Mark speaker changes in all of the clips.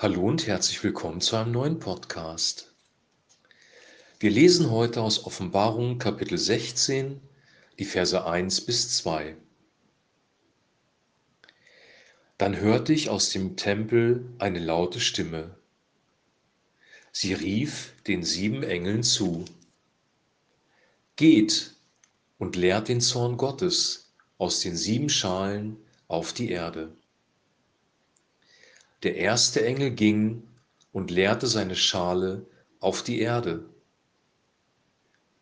Speaker 1: Hallo und herzlich willkommen zu einem neuen Podcast. Wir lesen heute aus Offenbarung Kapitel 16, die Verse 1 bis 2. Dann hörte ich aus dem Tempel eine laute Stimme. Sie rief den sieben Engeln zu. Geht und leert den Zorn Gottes aus den sieben Schalen auf die Erde. Der erste Engel ging und leerte seine Schale auf die Erde.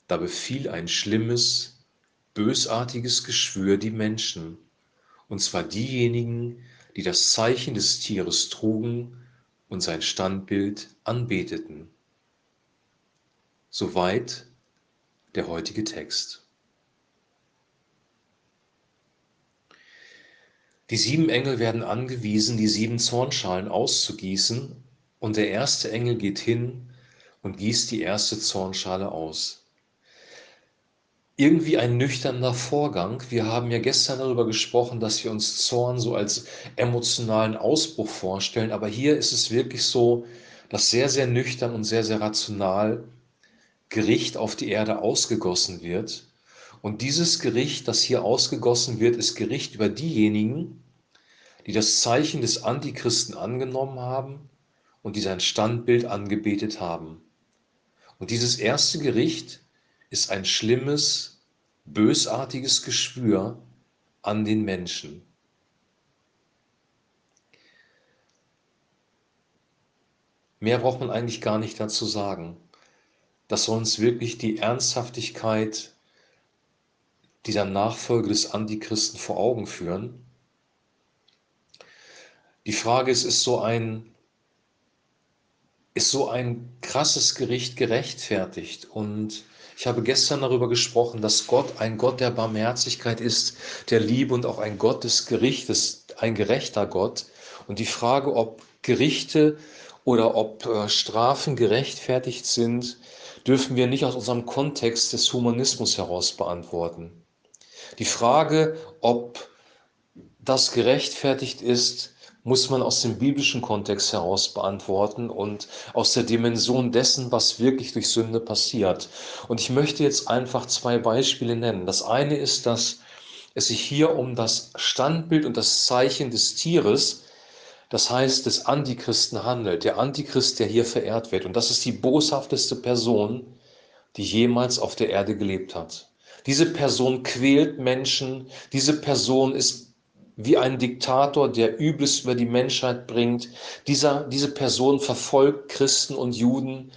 Speaker 1: Da befiel ein schlimmes, bösartiges Geschwür die Menschen, und zwar diejenigen, die das Zeichen des Tieres trugen und sein Standbild anbeteten. Soweit der heutige Text. Die sieben Engel werden angewiesen, die sieben Zornschalen auszugießen, und der erste Engel geht hin und gießt die erste Zornschale aus. Irgendwie ein nüchterner Vorgang. Wir haben ja gestern darüber gesprochen, dass wir uns Zorn so als emotionalen Ausbruch vorstellen, aber hier ist es wirklich so, dass sehr, sehr nüchtern und sehr, sehr rational Gericht auf die Erde ausgegossen wird und dieses Gericht, das hier ausgegossen wird, ist Gericht über diejenigen, die das Zeichen des Antichristen angenommen haben und die sein Standbild angebetet haben. Und dieses erste Gericht ist ein schlimmes, bösartiges Geschwür an den Menschen. Mehr braucht man eigentlich gar nicht dazu sagen. Das soll uns wirklich die Ernsthaftigkeit dieser Nachfolge des Antichristen vor Augen führen. Die Frage ist, ist so ein, ist so ein krasses Gericht gerechtfertigt? Und ich habe gestern darüber gesprochen, dass Gott ein Gott der Barmherzigkeit ist, der Liebe und auch ein Gott des Gerichtes, ein gerechter Gott. Und die Frage, ob Gerichte oder ob äh, Strafen gerechtfertigt sind, dürfen wir nicht aus unserem Kontext des Humanismus heraus beantworten. Die Frage, ob das gerechtfertigt ist, muss man aus dem biblischen Kontext heraus beantworten und aus der Dimension dessen, was wirklich durch Sünde passiert. Und ich möchte jetzt einfach zwei Beispiele nennen. Das eine ist, dass es sich hier um das Standbild und das Zeichen des Tieres, das heißt des Antichristen handelt. Der Antichrist, der hier verehrt wird. Und das ist die boshafteste Person, die jemals auf der Erde gelebt hat. Diese Person quält Menschen. Diese Person ist wie ein Diktator, der Übles über die Menschheit bringt. Dieser, diese Person verfolgt Christen und Juden.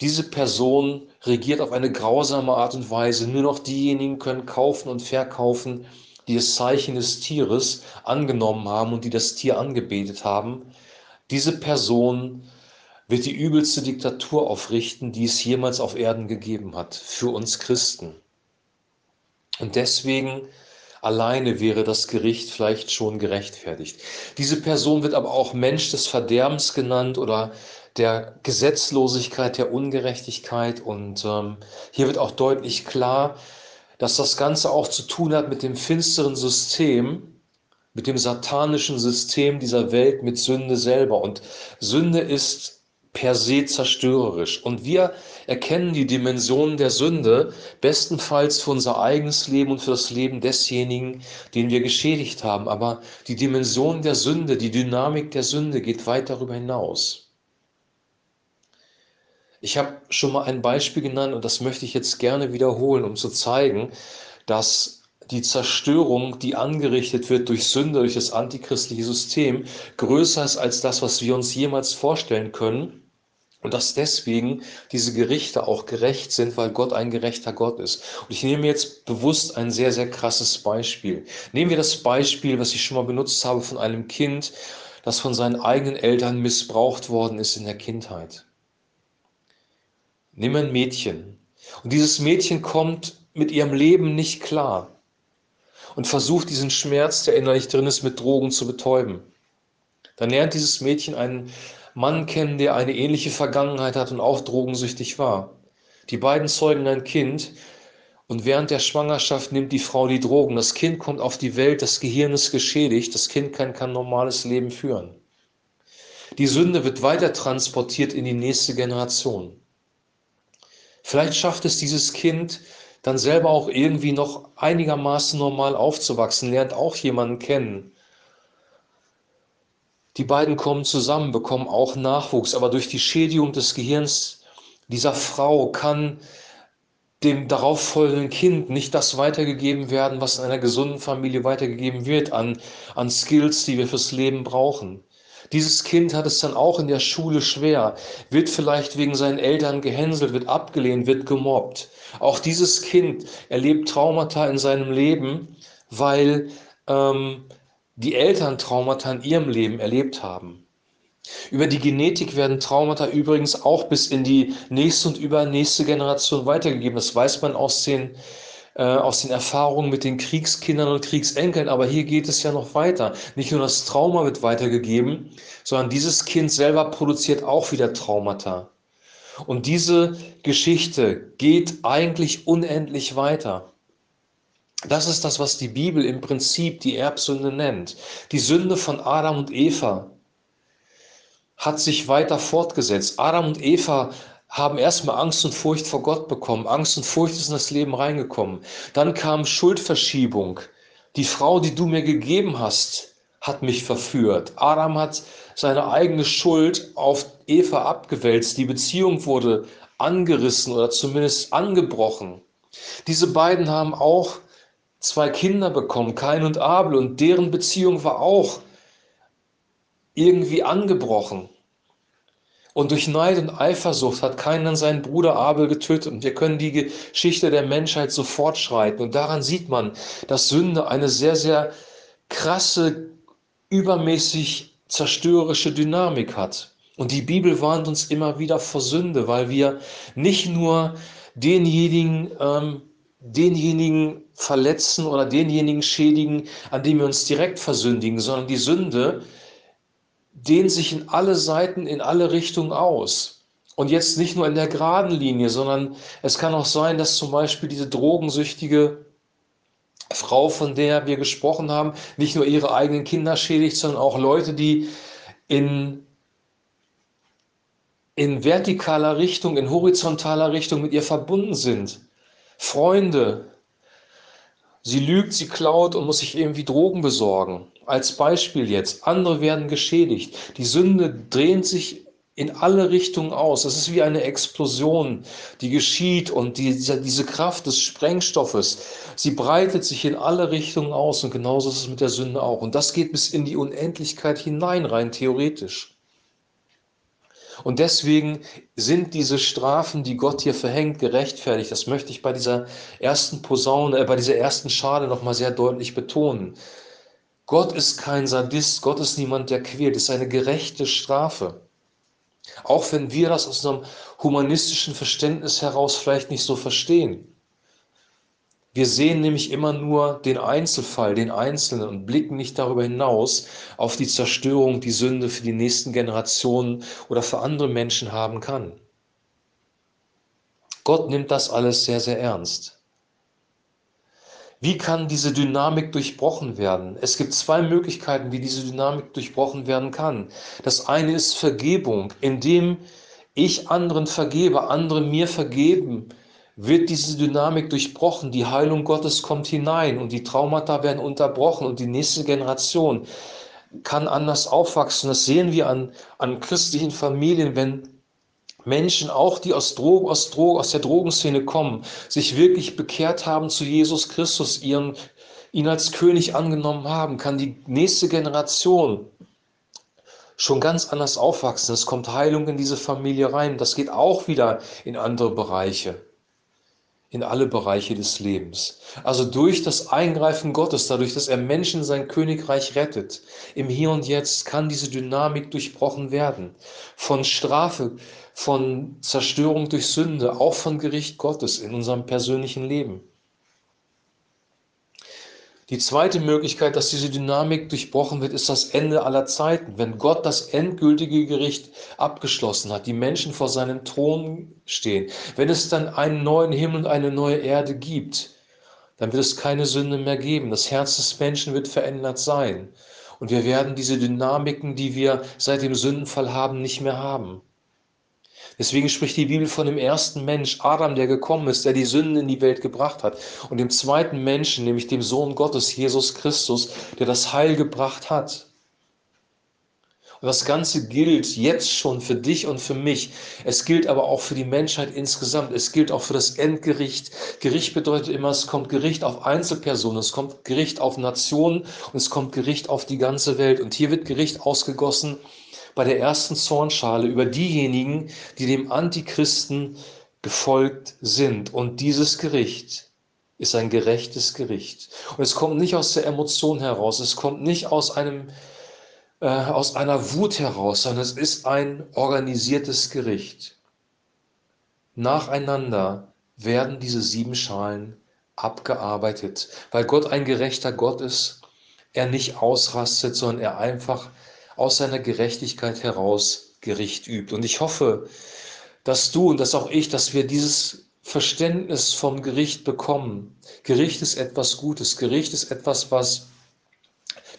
Speaker 1: Diese Person regiert auf eine grausame Art und Weise. Nur noch diejenigen können kaufen und verkaufen, die das Zeichen des Tieres angenommen haben und die das Tier angebetet haben. Diese Person wird die übelste Diktatur aufrichten, die es jemals auf Erden gegeben hat, für uns Christen. Und deswegen alleine wäre das Gericht vielleicht schon gerechtfertigt. Diese Person wird aber auch Mensch des Verderbens genannt oder der Gesetzlosigkeit, der Ungerechtigkeit. Und ähm, hier wird auch deutlich klar, dass das Ganze auch zu tun hat mit dem finsteren System, mit dem satanischen System dieser Welt, mit Sünde selber. Und Sünde ist per se zerstörerisch. Und wir erkennen die Dimensionen der Sünde bestenfalls für unser eigenes Leben und für das Leben desjenigen, den wir geschädigt haben. Aber die Dimension der Sünde, die Dynamik der Sünde geht weit darüber hinaus. Ich habe schon mal ein Beispiel genannt und das möchte ich jetzt gerne wiederholen, um zu zeigen, dass die Zerstörung, die angerichtet wird durch Sünde, durch das antichristliche System, größer ist als das, was wir uns jemals vorstellen können. Und dass deswegen diese Gerichte auch gerecht sind, weil Gott ein gerechter Gott ist. Und ich nehme jetzt bewusst ein sehr, sehr krasses Beispiel. Nehmen wir das Beispiel, was ich schon mal benutzt habe, von einem Kind, das von seinen eigenen Eltern missbraucht worden ist in der Kindheit. Nimm ein Mädchen. Und dieses Mädchen kommt mit ihrem Leben nicht klar und versucht diesen Schmerz, der innerlich drin ist, mit Drogen zu betäuben. Dann lernt dieses Mädchen einen Mann kennen, der eine ähnliche Vergangenheit hat und auch drogensüchtig war. Die beiden zeugen ein Kind und während der Schwangerschaft nimmt die Frau die Drogen. Das Kind kommt auf die Welt, das Gehirn ist geschädigt, das Kind kann kein normales Leben führen. Die Sünde wird weiter transportiert in die nächste Generation. Vielleicht schafft es dieses Kind dann selber auch irgendwie noch einigermaßen normal aufzuwachsen, lernt auch jemanden kennen. Die beiden kommen zusammen, bekommen auch Nachwuchs, aber durch die Schädigung des Gehirns dieser Frau kann dem darauffolgenden Kind nicht das weitergegeben werden, was in einer gesunden Familie weitergegeben wird an, an Skills, die wir fürs Leben brauchen. Dieses Kind hat es dann auch in der Schule schwer, wird vielleicht wegen seinen Eltern gehänselt, wird abgelehnt, wird gemobbt. Auch dieses Kind erlebt Traumata in seinem Leben, weil ähm, die Eltern Traumata in ihrem Leben erlebt haben. Über die Genetik werden Traumata übrigens auch bis in die nächste und übernächste Generation weitergegeben. Das weiß man aus den, äh, aus den Erfahrungen mit den Kriegskindern und Kriegsenkeln. Aber hier geht es ja noch weiter. Nicht nur das Trauma wird weitergegeben, sondern dieses Kind selber produziert auch wieder Traumata. Und diese Geschichte geht eigentlich unendlich weiter. Das ist das, was die Bibel im Prinzip die Erbsünde nennt. Die Sünde von Adam und Eva hat sich weiter fortgesetzt. Adam und Eva haben erstmal Angst und Furcht vor Gott bekommen. Angst und Furcht ist in das Leben reingekommen. Dann kam Schuldverschiebung. Die Frau, die du mir gegeben hast, hat mich verführt. Adam hat seine eigene Schuld auf Eva abgewälzt. Die Beziehung wurde angerissen oder zumindest angebrochen. Diese beiden haben auch zwei Kinder bekommen, Kain und Abel, und deren Beziehung war auch irgendwie angebrochen. Und durch Neid und Eifersucht hat keiner seinen Bruder Abel getötet. Und wir können die Geschichte der Menschheit so fortschreiten. Und daran sieht man, dass Sünde eine sehr, sehr krasse, übermäßig zerstörerische Dynamik hat. Und die Bibel warnt uns immer wieder vor Sünde, weil wir nicht nur denjenigen, ähm, denjenigen verletzen oder denjenigen schädigen, an dem wir uns direkt versündigen, sondern die Sünde dehnt sich in alle Seiten, in alle Richtungen aus. Und jetzt nicht nur in der geraden Linie, sondern es kann auch sein, dass zum Beispiel diese drogensüchtige Frau, von der wir gesprochen haben, nicht nur ihre eigenen Kinder schädigt, sondern auch Leute, die in, in vertikaler Richtung, in horizontaler Richtung mit ihr verbunden sind. Freunde. Sie lügt, sie klaut und muss sich irgendwie Drogen besorgen. Als Beispiel jetzt, andere werden geschädigt. Die Sünde dreht sich in alle Richtungen aus. Das ist wie eine Explosion, die geschieht und die, diese Kraft des Sprengstoffes, sie breitet sich in alle Richtungen aus und genauso ist es mit der Sünde auch. Und das geht bis in die Unendlichkeit hinein, rein theoretisch. Und deswegen sind diese Strafen, die Gott hier verhängt, gerechtfertigt. Das möchte ich bei dieser ersten Posaune, äh, bei dieser ersten Schale nochmal sehr deutlich betonen. Gott ist kein Sadist, Gott ist niemand, der quält, es ist eine gerechte Strafe. Auch wenn wir das aus einem humanistischen Verständnis heraus vielleicht nicht so verstehen. Wir sehen nämlich immer nur den Einzelfall, den Einzelnen und blicken nicht darüber hinaus auf die Zerstörung, die Sünde für die nächsten Generationen oder für andere Menschen haben kann. Gott nimmt das alles sehr, sehr ernst. Wie kann diese Dynamik durchbrochen werden? Es gibt zwei Möglichkeiten, wie diese Dynamik durchbrochen werden kann. Das eine ist Vergebung. Indem ich anderen vergebe, andere mir vergeben, wird diese Dynamik durchbrochen. Die Heilung Gottes kommt hinein und die Traumata werden unterbrochen und die nächste Generation kann anders aufwachsen. Das sehen wir an, an christlichen Familien, wenn Menschen, auch die aus, Drogen, aus, Drogen, aus der Drogenszene kommen, sich wirklich bekehrt haben zu Jesus Christus, ihren, ihn als König angenommen haben, kann die nächste Generation schon ganz anders aufwachsen. Es kommt Heilung in diese Familie rein. Das geht auch wieder in andere Bereiche in alle Bereiche des Lebens. Also durch das Eingreifen Gottes, dadurch, dass er Menschen sein Königreich rettet, im Hier und Jetzt kann diese Dynamik durchbrochen werden. Von Strafe, von Zerstörung durch Sünde, auch von Gericht Gottes in unserem persönlichen Leben. Die zweite Möglichkeit, dass diese Dynamik durchbrochen wird, ist das Ende aller Zeiten. Wenn Gott das endgültige Gericht abgeschlossen hat, die Menschen vor seinem Thron stehen, wenn es dann einen neuen Himmel und eine neue Erde gibt, dann wird es keine Sünde mehr geben. Das Herz des Menschen wird verändert sein. Und wir werden diese Dynamiken, die wir seit dem Sündenfall haben, nicht mehr haben. Deswegen spricht die Bibel von dem ersten Mensch, Adam, der gekommen ist, der die Sünden in die Welt gebracht hat. Und dem zweiten Menschen, nämlich dem Sohn Gottes, Jesus Christus, der das Heil gebracht hat. Und das Ganze gilt jetzt schon für dich und für mich. Es gilt aber auch für die Menschheit insgesamt. Es gilt auch für das Endgericht. Gericht bedeutet immer, es kommt Gericht auf Einzelpersonen, es kommt Gericht auf Nationen und es kommt Gericht auf die ganze Welt. Und hier wird Gericht ausgegossen bei der ersten Zornschale über diejenigen, die dem Antichristen gefolgt sind. Und dieses Gericht ist ein gerechtes Gericht. Und es kommt nicht aus der Emotion heraus, es kommt nicht aus einem äh, aus einer Wut heraus, sondern es ist ein organisiertes Gericht. Nacheinander werden diese sieben Schalen abgearbeitet, weil Gott ein gerechter Gott ist, er nicht ausrastet, sondern er einfach aus seiner Gerechtigkeit heraus Gericht übt. Und ich hoffe, dass du und dass auch ich, dass wir dieses Verständnis vom Gericht bekommen. Gericht ist etwas Gutes. Gericht ist etwas, was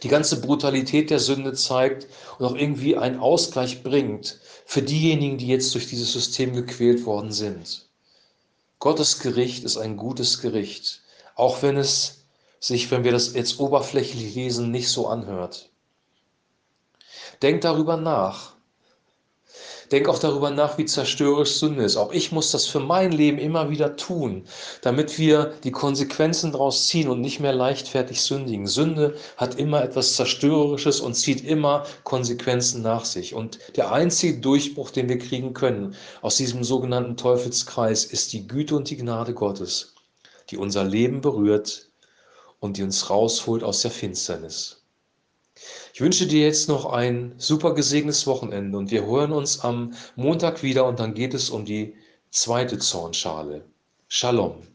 Speaker 1: die ganze Brutalität der Sünde zeigt und auch irgendwie einen Ausgleich bringt für diejenigen, die jetzt durch dieses System gequält worden sind. Gottes Gericht ist ein gutes Gericht, auch wenn es sich, wenn wir das jetzt oberflächlich lesen, nicht so anhört. Denk darüber nach, Denk auch darüber nach, wie zerstörerisch Sünde ist. Auch ich muss das für mein Leben immer wieder tun, damit wir die Konsequenzen daraus ziehen und nicht mehr leichtfertig sündigen. Sünde hat immer etwas Zerstörerisches und zieht immer Konsequenzen nach sich. Und der einzige Durchbruch, den wir kriegen können aus diesem sogenannten Teufelskreis, ist die Güte und die Gnade Gottes, die unser Leben berührt und die uns rausholt aus der Finsternis. Ich wünsche dir jetzt noch ein super gesegnetes Wochenende und wir hören uns am Montag wieder und dann geht es um die zweite Zornschale. Shalom.